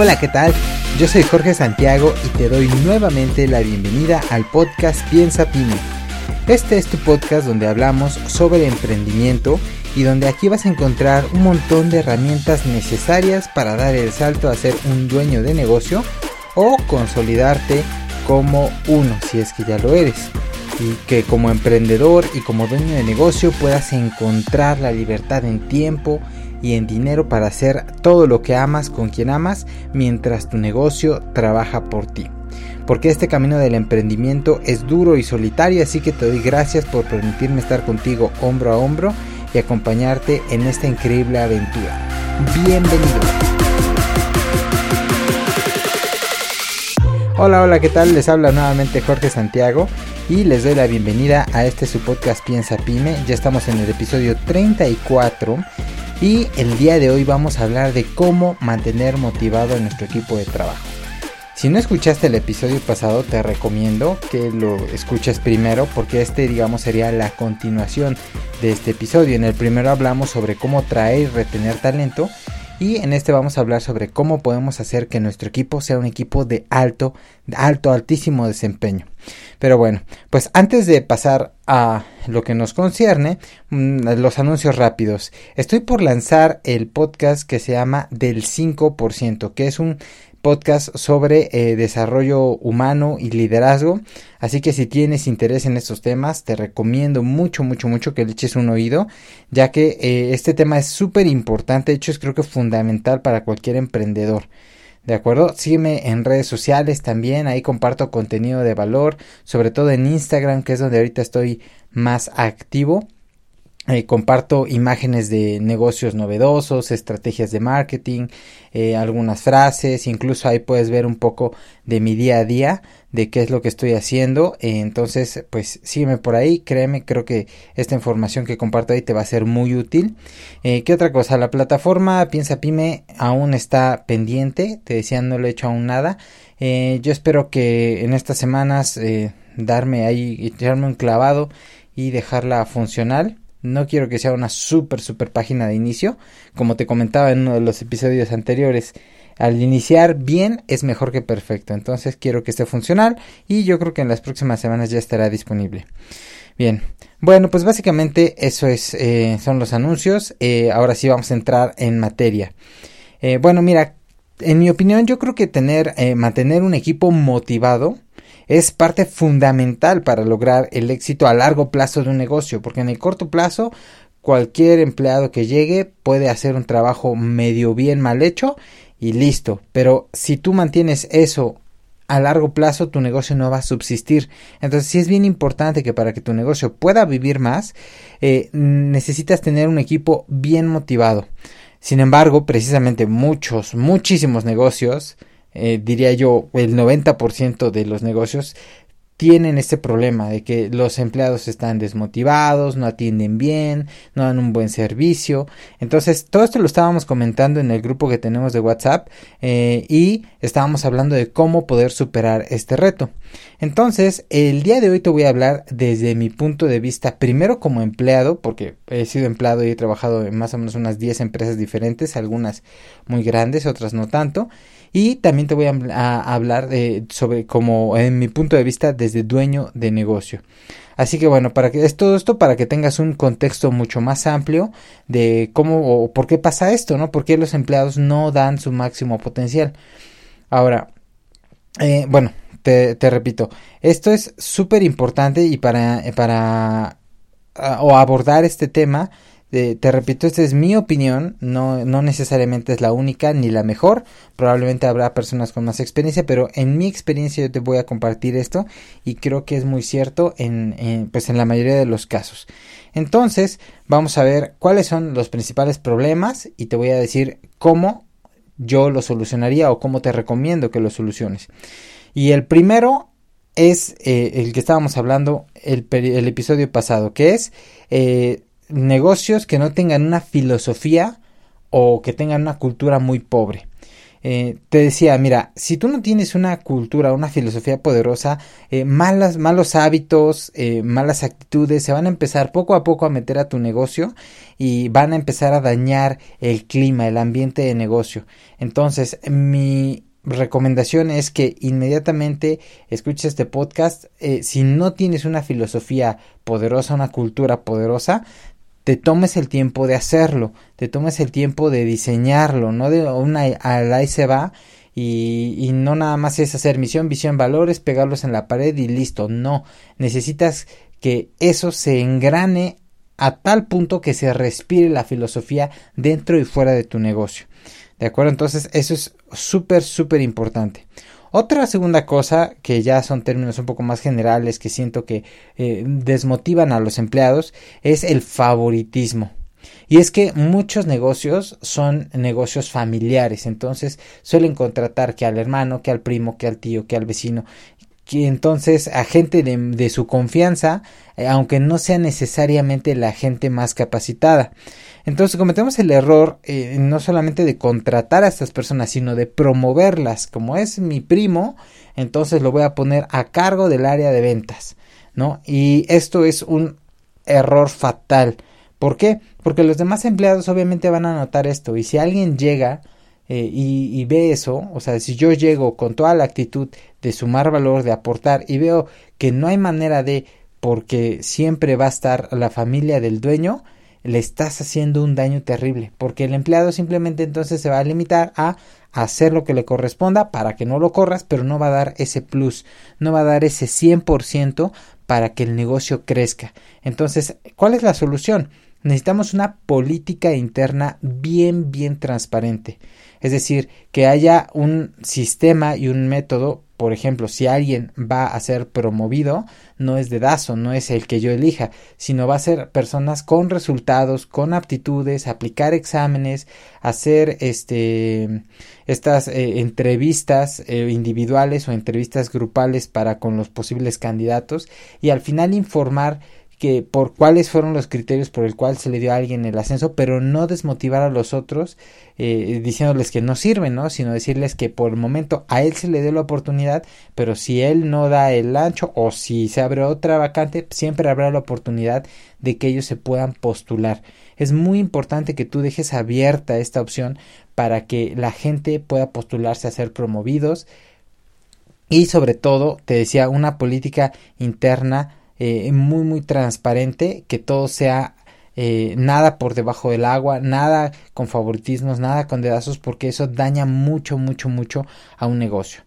Hola, ¿qué tal? Yo soy Jorge Santiago y te doy nuevamente la bienvenida al podcast Piensa Pyme. Este es tu podcast donde hablamos sobre emprendimiento y donde aquí vas a encontrar un montón de herramientas necesarias para dar el salto a ser un dueño de negocio o consolidarte como uno si es que ya lo eres y que como emprendedor y como dueño de negocio puedas encontrar la libertad en tiempo y en dinero para hacer todo lo que amas con quien amas mientras tu negocio trabaja por ti. Porque este camino del emprendimiento es duro y solitario, así que te doy gracias por permitirme estar contigo hombro a hombro y acompañarte en esta increíble aventura. Bienvenido. Hola, hola, ¿qué tal? Les habla nuevamente Jorge Santiago y les doy la bienvenida a este su podcast Piensa Pyme. Ya estamos en el episodio 34 y el día de hoy vamos a hablar de cómo mantener motivado a nuestro equipo de trabajo. Si no escuchaste el episodio pasado, te recomiendo que lo escuches primero porque este, digamos, sería la continuación de este episodio. En el primero hablamos sobre cómo traer y retener talento y en este vamos a hablar sobre cómo podemos hacer que nuestro equipo sea un equipo de alto, alto, altísimo desempeño. Pero bueno, pues antes de pasar a lo que nos concierne, mm, los anuncios rápidos. Estoy por lanzar el podcast que se llama Del 5%, que es un podcast sobre eh, desarrollo humano y liderazgo. Así que si tienes interés en estos temas, te recomiendo mucho, mucho, mucho que le eches un oído, ya que eh, este tema es súper importante, de hecho es creo que fundamental para cualquier emprendedor. ¿De acuerdo? Sígueme en redes sociales también, ahí comparto contenido de valor, sobre todo en Instagram, que es donde ahorita estoy más activo. Eh, comparto imágenes de negocios novedosos, estrategias de marketing, eh, algunas frases, incluso ahí puedes ver un poco de mi día a día, de qué es lo que estoy haciendo. Eh, entonces, pues sígueme por ahí, créeme, creo que esta información que comparto ahí te va a ser muy útil. ¿Qué otra cosa? La plataforma Piensa Pyme aún está pendiente, te decía, no le he hecho aún nada. yo espero que en estas semanas darme ahí, echarme un clavado y dejarla funcional no quiero que sea una super, super página de inicio. Como te comentaba en uno de los episodios anteriores, al iniciar bien es mejor que perfecto. Entonces quiero que esté funcional y yo creo que en las próximas semanas ya estará disponible. Bien, bueno, pues básicamente eso es, eh, son los anuncios. Eh, ahora sí vamos a entrar en materia. Eh, bueno, mira, en mi opinión yo creo que tener, mantener un equipo motivado es parte fundamental para lograr el éxito a largo plazo de un negocio, porque en el corto plazo cualquier empleado que llegue puede hacer un trabajo medio bien mal hecho y listo, pero si tú mantienes eso a largo plazo tu negocio no va a subsistir. Entonces sí es bien importante que para que tu negocio pueda vivir más, eh, necesitas tener un equipo bien motivado. Sin embargo, precisamente muchos, muchísimos negocios eh, diría yo, el 90% de los negocios tienen este problema de que los empleados están desmotivados, no atienden bien, no dan un buen servicio. Entonces, todo esto lo estábamos comentando en el grupo que tenemos de WhatsApp eh, y estábamos hablando de cómo poder superar este reto. Entonces, el día de hoy te voy a hablar desde mi punto de vista, primero como empleado, porque he sido empleado y he trabajado en más o menos unas 10 empresas diferentes, algunas muy grandes, otras no tanto. Y también te voy a, hablar de, sobre como en mi punto de vista desde dueño de negocio. Así que bueno, para que es todo esto para que tengas un contexto mucho más amplio de cómo o por qué pasa esto, ¿no? Por qué los empleados no dan su máximo potencial. Ahora, eh, bueno, te, te, repito, esto es súper importante y para, para o abordar este tema te repito, esta es mi opinión, no, no necesariamente es la única ni la mejor, probablemente habrá personas con más experiencia, pero en mi experiencia yo te voy a compartir esto y creo que es muy cierto en, pues en la mayoría de los casos. Entonces, vamos a ver cuáles son los principales problemas y te voy a decir cómo yo lo solucionaría o cómo te recomiendo que lo soluciones. Y el primero es eh, el que estábamos hablando el, el episodio pasado, que es eh, negocios que no tengan una filosofía o que tengan una cultura muy pobre. eh, te decía, mira, si tú no tienes una cultura, una filosofía poderosa, eh, malas, malos hábitos, eh, malas actitudes se van a empezar poco a poco a meter a tu negocio y van a empezar a dañar el clima, el ambiente de negocio. Entonces, mi recomendación es que inmediatamente escuches este podcast. si no tienes una filosofía poderosa, una cultura poderosa, te tomes el tiempo de hacerlo, te tomes el tiempo de diseñarlo, no de una al ahí se va y, y, no nada más es hacer misión, visión, valores, pegarlos en la pared y listo, no, necesitas que eso se engrane a tal punto que se respire la filosofía dentro y fuera de tu negocio. ¿De acuerdo? Entonces eso es súper, súper importante. Otra segunda cosa, que ya son términos un poco más generales que siento que eh, desmotivan a los empleados, es el favoritismo. Y es que muchos negocios son negocios familiares, entonces suelen contratar que al hermano, que al primo, que al tío, que al vecino, entonces a gente de, de su confianza, eh, aunque no sea necesariamente la gente más capacitada. Entonces cometemos el error eh, no solamente de contratar a estas personas, sino de promoverlas. Como es mi primo, entonces lo voy a poner a cargo del área de ventas, ¿no? Y esto es un error fatal. ¿Por qué? Porque los demás empleados obviamente van a notar esto y si alguien llega eh, y, y, ve eso, o sea, si yo llego con toda la actitud de sumar valor, de aportar y veo que no hay manera de, porque siempre va a estar la familia del dueño, le estás haciendo un daño terrible, porque el empleado simplemente entonces se va a limitar a hacer lo que le corresponda para que no lo corras, pero no va a dar ese plus, no va a dar ese 100% para que el negocio crezca. Entonces, ¿cuál es la solución? Necesitamos una política interna bien, bien transparente. Es decir, que haya un sistema y un método por ejemplo, si alguien va a ser promovido, no es dedazo, no es el que yo elija, sino va a ser personas con resultados, con aptitudes, aplicar exámenes, hacer este estas eh, entrevistas eh, individuales o entrevistas grupales para con los posibles candidatos y al final informar que por cuáles fueron los criterios por el cual se le dio a alguien el ascenso, pero no desmotivar a los otros eh, diciéndoles que no sirven, ¿no? Sino decirles que por el momento a él se le dio la oportunidad, pero si él no da el ancho o si se abre otra vacante, siempre habrá la oportunidad de que ellos se puedan postular. Es muy importante que tú dejes abierta esta opción para que la gente pueda postularse a ser promovidos y sobre todo, te decía, una política interna eh, muy muy transparente, que todo sea eh, nada por debajo del agua, nada con favoritismos, nada con dedazos, porque eso daña mucho, mucho, mucho a un negocio.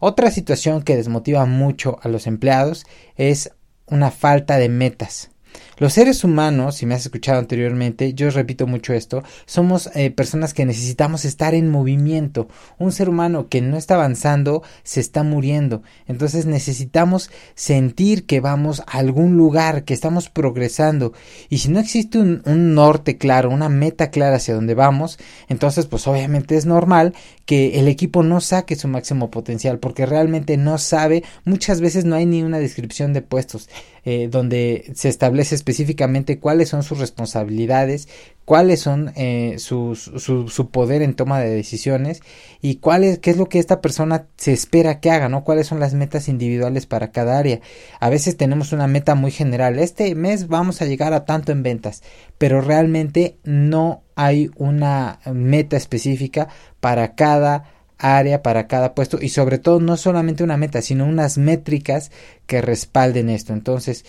Otra situación que desmotiva mucho a los empleados es una falta de metas. Los seres humanos, si me has escuchado anteriormente, yo repito mucho esto, somos eh, personas que necesitamos estar en movimiento. Un ser humano que no está avanzando se está muriendo. Entonces necesitamos sentir que vamos a algún lugar, que estamos progresando. Y si no existe un, norte claro, una meta clara hacia donde vamos, entonces pues obviamente es normal que el equipo no saque su máximo potencial porque realmente no sabe, muchas veces no hay ni una descripción de puestos. Eh, donde se establece específicamente cuáles son sus responsabilidades, cuáles son eh, su, su, poder en toma de decisiones y cuál es, qué es lo que esta persona se espera que haga, ¿no? Cuáles son las metas individuales para cada área. A veces tenemos una meta muy general. Este mes vamos a llegar a tanto en ventas, pero realmente no hay una meta específica para cada área para cada puesto y sobre todo no solamente una meta, sino unas métricas que respalden esto. Entonces,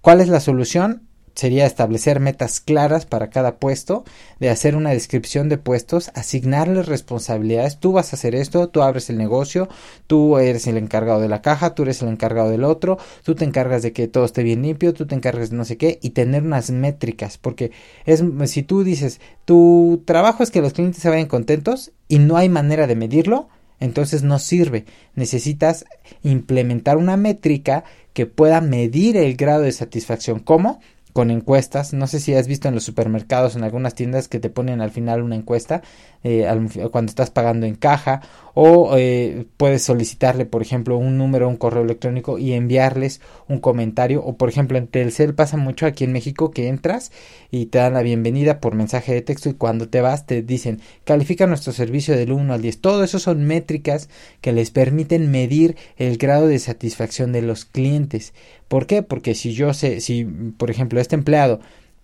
¿cuál es la solución? Sería establecer metas claras para cada puesto, de hacer una descripción de puestos, asignarles responsabilidades. Tú vas a hacer esto, tú abres el negocio, tú eres el encargado de la caja, tú eres el encargado del otro, tú te encargas de que todo esté bien limpio, tú te encargas de no sé qué y tener unas métricas. Porque es si tú dices tu trabajo es que los clientes se vayan contentos y no hay manera de medirlo, entonces no sirve. Necesitas implementar una métrica que pueda medir el grado de satisfacción. ¿Cómo? Con encuestas. No sé si has visto en los supermercados, en algunas tiendas que te ponen al final una encuesta eh, cuando estás pagando en caja o eh, puedes solicitarle por ejemplo un número un correo electrónico y enviarles un comentario. O por ejemplo en Telcel pasa mucho aquí en México que entras y te dan la bienvenida por mensaje de texto y cuando te vas te dicen califica nuestro servicio del 1 al 10 todo eso son métricas que les permiten medir el grado de satisfacción de los clientes. ¿por qué? porque si yo sé si por ejemplo este empleado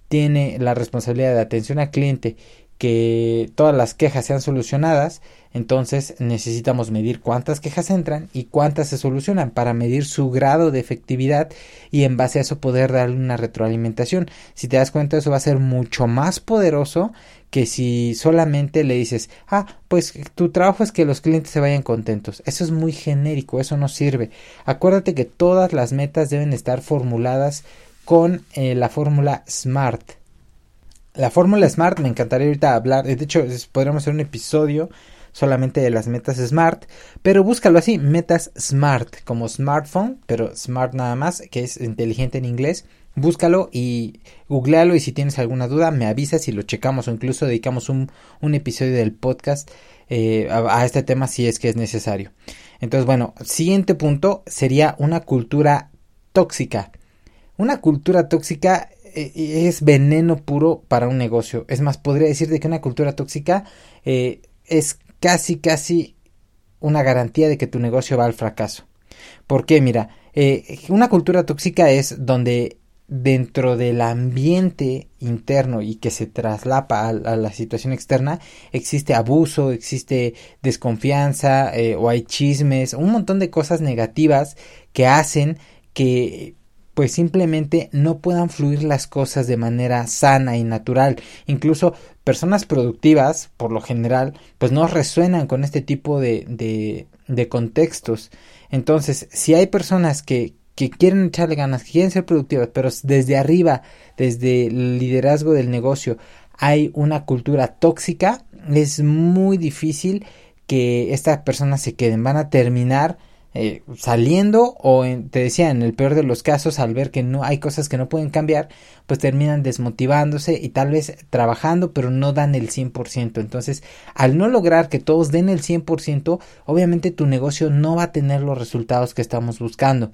tiene la responsabilidad de atención al cliente que todas las quejas sean solucionadas, entonces necesitamos medir cuántas quejas entran y cuántas se solucionan para medir su grado de efectividad y en base a eso poder darle una retroalimentación. Si te das cuenta, eso va a ser mucho más poderoso que si solamente le dices, ah, pues tu trabajo es que los clientes se vayan contentos. Eso es muy genérico, eso no sirve. Acuérdate que todas las metas deben estar formuladas con eh, la fórmula SMART. La fórmula SMART me encantaría ahorita hablar, de hecho podríamos hacer un episodio solamente de las metas SMART, pero búscalo así, metas SMART, como smartphone, pero SMART nada más, que es inteligente en inglés. Búscalo y googlealo y si tienes alguna duda me avisas y lo checamos o incluso dedicamos un, un episodio del podcast eh, a, este tema si es que es necesario. Entonces bueno, siguiente punto sería una cultura tóxica. Una cultura tóxica es veneno puro para un negocio. Es más, podría decirte que una cultura tóxica eh, es casi, casi una garantía de que tu negocio va al fracaso. ¿Por qué? Mira, eh, una cultura tóxica es donde dentro del ambiente interno y que se traslapa a, la situación externa existe abuso, existe desconfianza o hay chismes, un montón de cosas negativas que hacen que pues simplemente no puedan fluir las cosas de manera sana y natural. Incluso personas productivas, por lo general, pues no resuenan con este tipo de, de, contextos. Entonces, si hay personas que, que quieren echarle ganas, que quieren ser productivas, pero desde arriba, desde el liderazgo del negocio, hay una cultura tóxica, es muy difícil que estas personas se queden. Van a terminar eh, saliendo o te decía en el peor de los casos al ver que no hay cosas que no pueden cambiar pues terminan desmotivándose y tal vez trabajando pero no dan el 100% entonces al no lograr que todos den el 100% obviamente tu negocio no va a tener los resultados que estamos buscando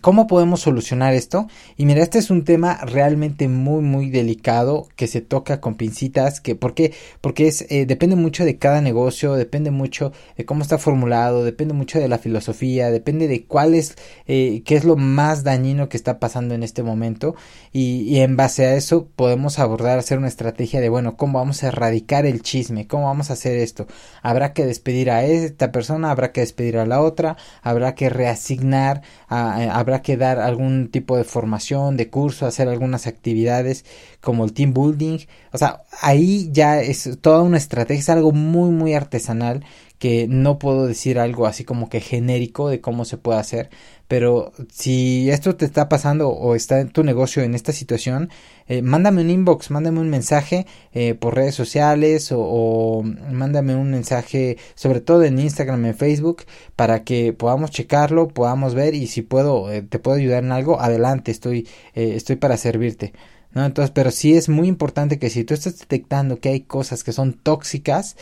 ¿Cómo podemos solucionar esto? Y mira, este es un tema realmente muy muy delicado que se toca con pincitas, que ¿por qué? Porque es eh, depende mucho de cada negocio, depende mucho de cómo está formulado, depende mucho de la filosofía, depende de cuál es eh, qué es lo más dañino que está pasando en este momento y, en base a eso podemos abordar hacer una estrategia de bueno, cómo vamos a erradicar el chisme, cómo vamos a hacer esto. Habrá que despedir a esta persona, habrá que despedir a la otra, habrá que reasignar a, a habrá que dar algún tipo de formación, de curso, hacer algunas actividades como el team building. O sea, ahí ya es toda una estrategia, es algo muy, muy artesanal que no puedo decir algo así como que genérico de cómo se puede hacer, pero si esto te está pasando o está en tu negocio en esta situación, eh, mándame un inbox, mándame un mensaje eh, por redes sociales o, mándame un mensaje sobre todo en Instagram, en Facebook, para que podamos checarlo, podamos ver y si puedo, eh, te puedo ayudar en algo, adelante, estoy, estoy para servirte. ¿no? Entonces, pero sí es muy importante que si tú estás detectando que hay cosas que son tóxicas,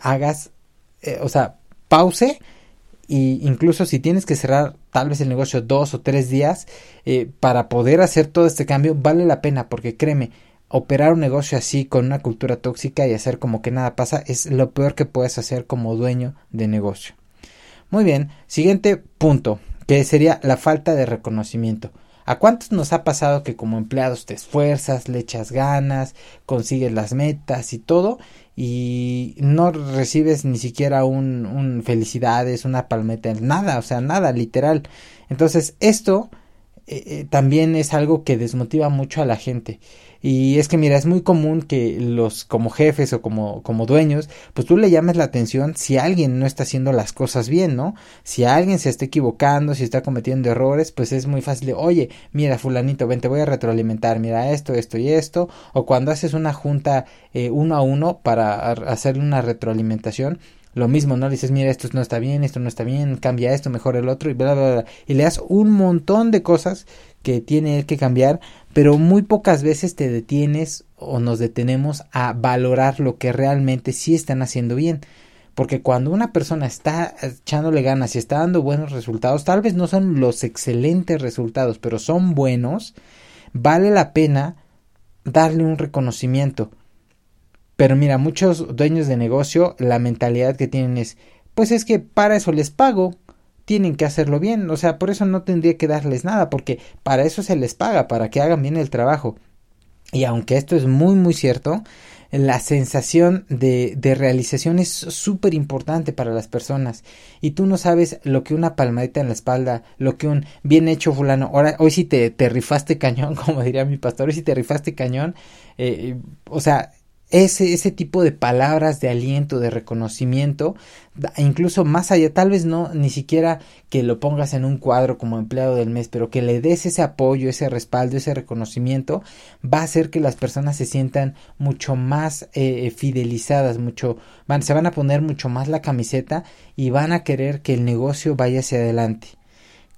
hagas eh, o sea, pause y incluso si tienes que cerrar tal vez el negocio dos o tres días eh, para poder hacer todo este cambio vale la pena porque créeme operar un negocio así con una cultura tóxica y hacer como que nada pasa es lo peor que puedes hacer como dueño de negocio. Muy bien siguiente punto que sería la falta de reconocimiento. ¿A cuántos nos ha pasado que como empleados te esfuerzas, le echas ganas, consigues las metas y todo y no recibes ni siquiera un, un felicidades, una palmeta, nada, o sea, nada, literal. Entonces, esto eh, eh, también es algo que desmotiva mucho a la gente. Y es que mira, es muy común que los como jefes o como, como dueños, pues tú le llames la atención si alguien no está haciendo las cosas bien, ¿no? Si alguien se está equivocando, si está cometiendo errores, pues es muy fácil oye, mira, fulanito, ven, te voy a retroalimentar, mira esto, esto y esto. O cuando haces una junta eh, uno a uno para hacerle una retroalimentación, lo mismo, ¿no? Dices, mira, esto no está bien, esto no está bien, cambia esto, mejora el otro, y bla, bla, bla. Y le das un montón de cosas que tiene que cambiar, pero muy pocas veces te detienes o nos detenemos a valorar lo que realmente sí están haciendo bien. Porque cuando una persona está echándole ganas y está dando buenos resultados, tal vez no son los excelentes resultados, pero son buenos, vale la pena darle un reconocimiento. Pero mira, muchos dueños de negocio, la mentalidad que tienen es, pues es que para eso les pago, tienen que hacerlo bien, o sea, por eso no tendría que darles nada, porque para eso se les paga, para que hagan bien el trabajo. Y aunque esto es muy, muy cierto, la sensación de, de realización es súper importante para las personas. Y tú no sabes lo que una palmadita en la espalda, lo que un bien hecho fulano, ahora, hoy sí te, te rifaste cañón, como diría mi pastor, hoy sí te rifaste cañón. Eh, o sea, ese, ese tipo de palabras de aliento, de reconocimiento, incluso más allá, tal vez no ni siquiera que lo pongas en un cuadro como empleado del mes, pero que le des ese apoyo, ese respaldo, ese reconocimiento, va a hacer que las personas se sientan mucho más eh, fidelizadas, mucho, van, se van a poner mucho más la camiseta y van a querer que el negocio vaya hacia adelante.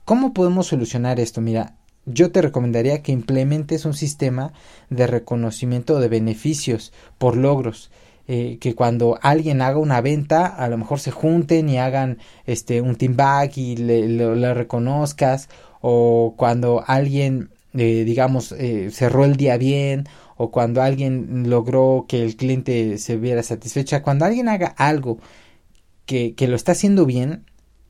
¿Cómo podemos solucionar esto? Mira, yo te recomendaría que implementes un sistema de reconocimiento de beneficios por logros. Eh, que cuando alguien haga una venta, a lo mejor se junten y hagan este un team back y le, reconozcas, o cuando alguien, eh, digamos, eh, cerró el día bien, o cuando alguien logró que el cliente se viera satisfecha, cuando alguien haga algo que, que lo está haciendo bien,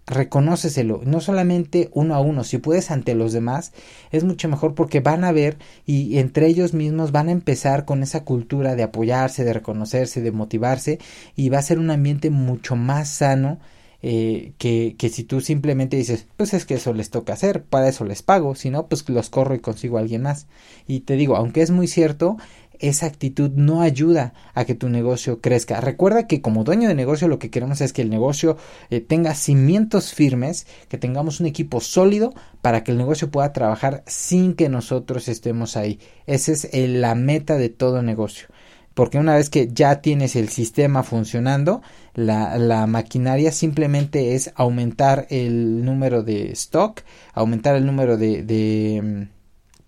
reconóceselo, no solamente uno a uno, si puedes ante los demás, es mucho mejor porque van a ver y entre ellos mismos van a empezar con esa cultura de apoyarse, de reconocerse, de motivarse y va a ser un ambiente mucho más sano eh, que, que si tú simplemente dices, pues es que eso les toca hacer, para eso les pago, si no, pues los corro y consigo a alguien más. Y te digo, aunque es muy cierto, esa actitud no ayuda a que tu negocio crezca. Recuerda que como dueño de negocio lo que queremos es que el negocio eh, tenga cimientos firmes, que tengamos un equipo sólido para que el negocio pueda trabajar sin que nosotros estemos ahí. Esa es la meta de todo negocio. Porque una vez que ya tienes el sistema funcionando, la, maquinaria simplemente es aumentar el número de stock, aumentar el número de, de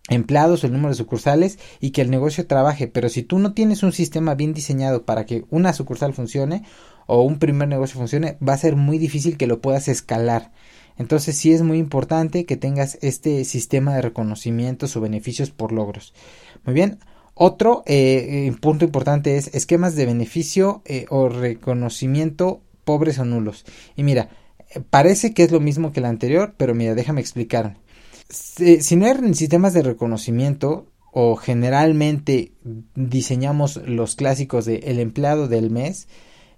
empleados, el número de sucursales y que el negocio trabaje. Pero si tú no tienes un sistema bien diseñado para que una sucursal funcione o un primer negocio funcione, va a ser muy difícil que lo puedas escalar. Entonces sí es muy importante que tengas este sistema de reconocimientos o beneficios por logros. Muy bien. Otro eh, eh, punto importante es esquemas de beneficio eh, o reconocimiento pobres o nulos. Y mira, parece que es lo mismo que el anterior, pero mira, déjame explicar si, no hay sistemas de reconocimiento o generalmente diseñamos los clásicos de el empleado del mes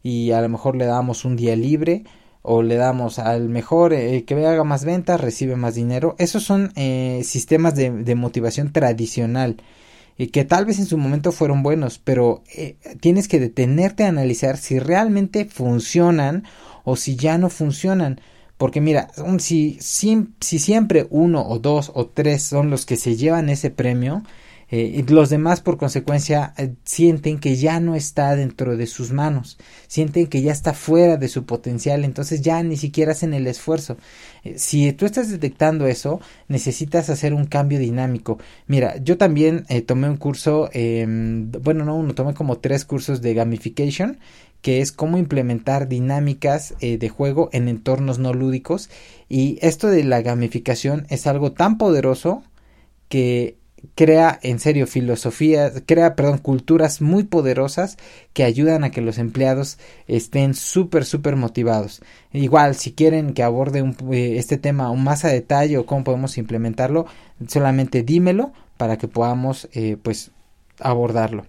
y a lo mejor le damos un día libre o le damos al mejor eh, que haga más ventas recibe más dinero. Esos son eh, sistemas de, de, motivación tradicional y que tal vez en su momento fueron buenos pero eh, tienes que detenerte a analizar si realmente funcionan o si ya no funcionan porque mira, si, si, si, siempre uno o dos o tres son los que se llevan ese premio, eh, los demás por consecuencia eh, sienten que ya no está dentro de sus manos, sienten que ya está fuera de su potencial, entonces ya ni siquiera hacen el esfuerzo. Eh, si tú estás detectando eso, necesitas hacer un cambio dinámico. Mira, yo también tomé un curso, bueno, no uno, tomé como tres cursos de gamification que es cómo implementar dinámicas eh, de juego en entornos no lúdicos y esto de la gamificación es algo tan poderoso que crea en serio filosofía, crea, perdón, culturas muy poderosas que ayudan a que los empleados estén súper, súper motivados. Igual, si quieren que aborde eh, este tema aún más a detalle o cómo podemos implementarlo, solamente dímelo para que podamos, eh, pues, abordarlo.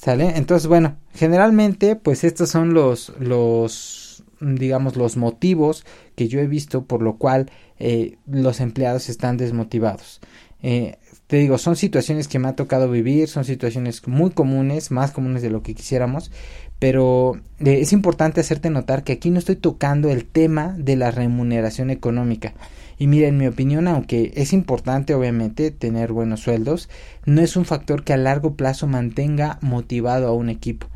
¿Sale? Entonces, bueno, generalmente, pues estos son los, los, digamos, los motivos que yo he visto por lo cual eh, los empleados están desmotivados. Eh, te digo, son situaciones que me ha tocado vivir, son situaciones muy comunes, más comunes de lo que quisiéramos, pero eh, es importante hacerte notar que aquí no estoy tocando el tema de la remuneración económica. Y mira, en mi opinión, aunque es importante obviamente tener buenos sueldos, no es un factor que a largo plazo mantenga motivado a un equipo.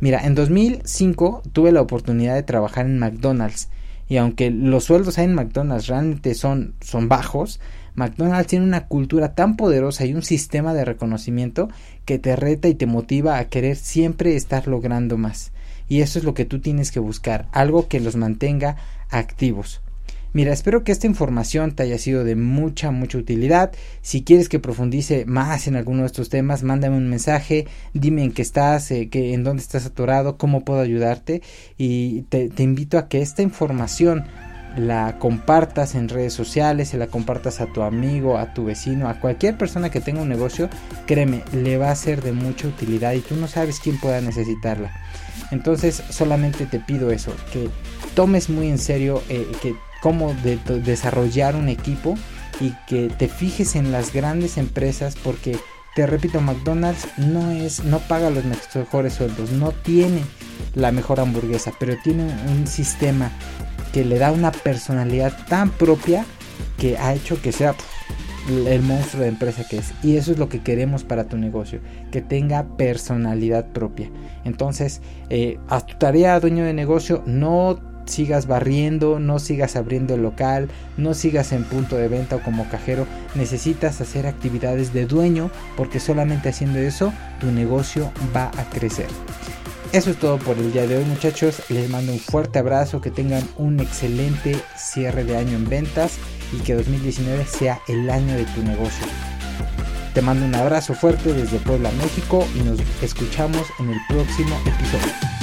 Mira, en 2005 tuve la oportunidad de trabajar en McDonald's y aunque los sueldos en McDonald's realmente son, son bajos, McDonald's tiene una cultura tan poderosa y un sistema de reconocimiento que te reta y te motiva a querer siempre estar logrando más. Y eso es lo que tú tienes que buscar, algo que los mantenga activos. Mira, espero que esta información te haya sido de mucha, mucha utilidad. Si quieres que profundice más en alguno de estos temas, mándame un mensaje, dime en qué estás, eh, en dónde estás atorado, cómo puedo ayudarte. Y te, invito a que esta información la compartas en redes sociales, se la compartas a tu amigo, a tu vecino, a cualquier persona que tenga un negocio, créeme, le va a ser de mucha utilidad y tú no sabes quién pueda necesitarla. Entonces solamente te pido eso, que tomes muy en serio eh, que cómo desarrollar un equipo y que te fijes en las grandes empresas porque te repito McDonald's no es no paga los mejores sueldos no tiene la mejor hamburguesa pero tiene un sistema que le da una personalidad tan propia que ha hecho que sea el monstruo de empresa que es. Y eso es lo que queremos para tu negocio, que tenga personalidad propia. Entonces, eh, haz tu tarea, dueño de negocio, no sigas barriendo, no sigas abriendo el local, no sigas en punto de venta o como cajero, necesitas hacer actividades de dueño porque solamente haciendo eso tu negocio va a crecer. Eso es todo por el día de hoy muchachos, les mando un fuerte abrazo, que tengan un excelente cierre de año en ventas y que 2019 sea el año de tu negocio. Te mando un abrazo fuerte desde Puebla, México y nos escuchamos en el próximo episodio.